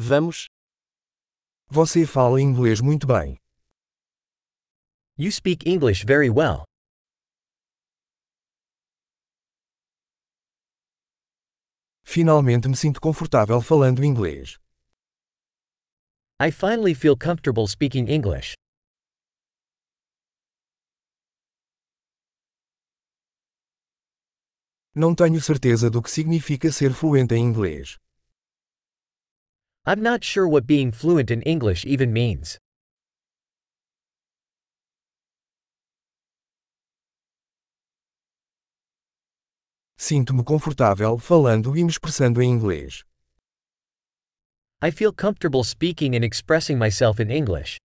Vamos. Você fala inglês muito bem. You speak English very well. Finalmente me sinto confortável falando inglês. I finally feel comfortable speaking English. Não tenho certeza do que significa ser fluente em inglês. I'm not sure what being fluent in English even means. Sinto-me confortável falando e me expressando em inglês. I feel comfortable speaking and expressing myself in English.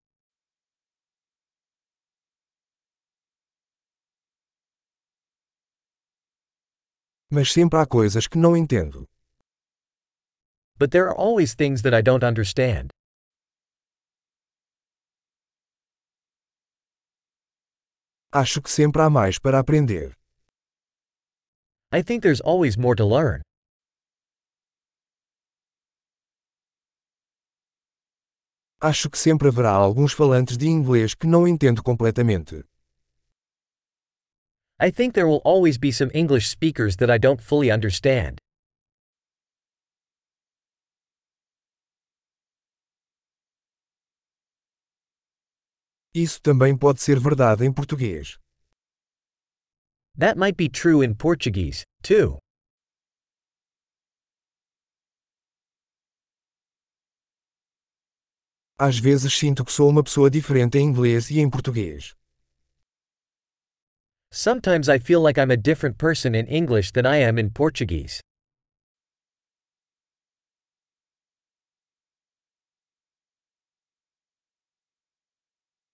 Mas sempre há coisas que não entendo. But there are always things that I don't understand. Acho que sempre há mais para aprender. I think there's always more to learn. Acho que sempre haverá alguns falantes de inglês que não entendo completamente. I think there will always be some English speakers that I don't fully understand. Isso também pode ser verdade em português. That might be true in Portuguese, too. Às vezes sinto que sou uma pessoa diferente em inglês e em português. Sometimes I feel like I'm a different person in English than I am in Portuguese.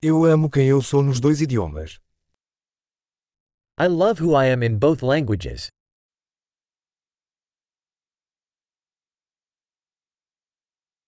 Eu amo quem eu sou nos dois idiomas. I love who I am in both languages.